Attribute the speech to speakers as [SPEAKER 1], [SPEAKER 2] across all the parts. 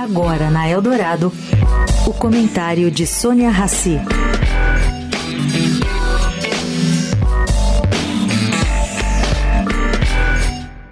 [SPEAKER 1] Agora na Eldorado, o comentário de Sônia Rassi.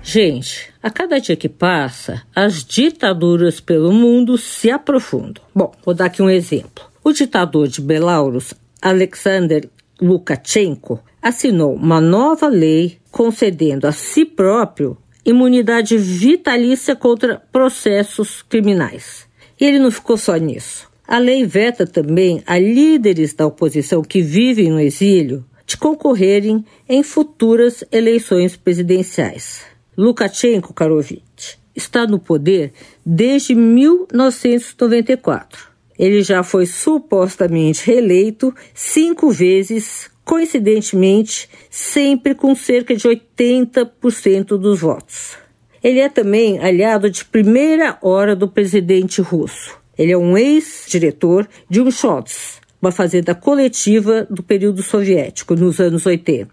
[SPEAKER 2] Gente, a cada dia que passa, as ditaduras pelo mundo se aprofundam. Bom, vou dar aqui um exemplo. O ditador de Belarus, Alexander Lukashenko, assinou uma nova lei concedendo a si próprio imunidade vitalícia contra processos criminais. E ele não ficou só nisso. A lei veta também a líderes da oposição que vivem no exílio de concorrerem em futuras eleições presidenciais. Lukashenko Karovich está no poder desde 1994. Ele já foi supostamente reeleito cinco vezes coincidentemente, sempre com cerca de 80% dos votos. Ele é também aliado de primeira hora do presidente russo. Ele é um ex-diretor de um Shots, uma fazenda coletiva do período soviético, nos anos 80.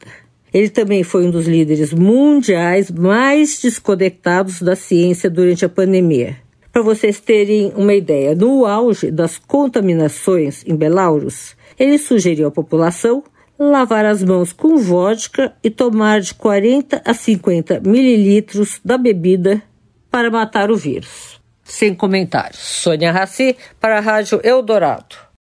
[SPEAKER 2] Ele também foi um dos líderes mundiais mais desconectados da ciência durante a pandemia. Para vocês terem uma ideia, no auge das contaminações em Belarus, ele sugeriu à população lavar as mãos com vodka e tomar de 40 a 50 mililitros da bebida para matar o vírus. Sem comentários. Sônia Raci para a Rádio Eldorado.